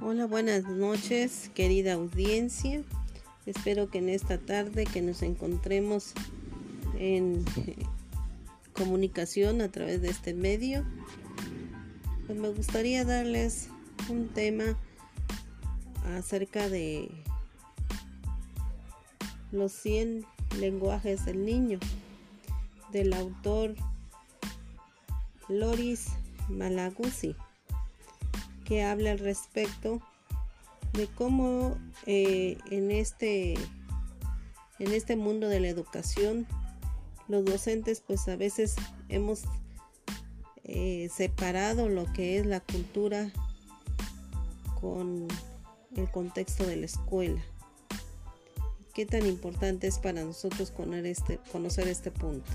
Hola, buenas noches, querida audiencia. Espero que en esta tarde que nos encontremos en comunicación a través de este medio, pues me gustaría darles un tema acerca de los 100 lenguajes del niño del autor Loris Malaguzzi que habla al respecto de cómo eh, en, este, en este mundo de la educación los docentes pues a veces hemos eh, separado lo que es la cultura con el contexto de la escuela. ¿Qué tan importante es para nosotros este, conocer este punto?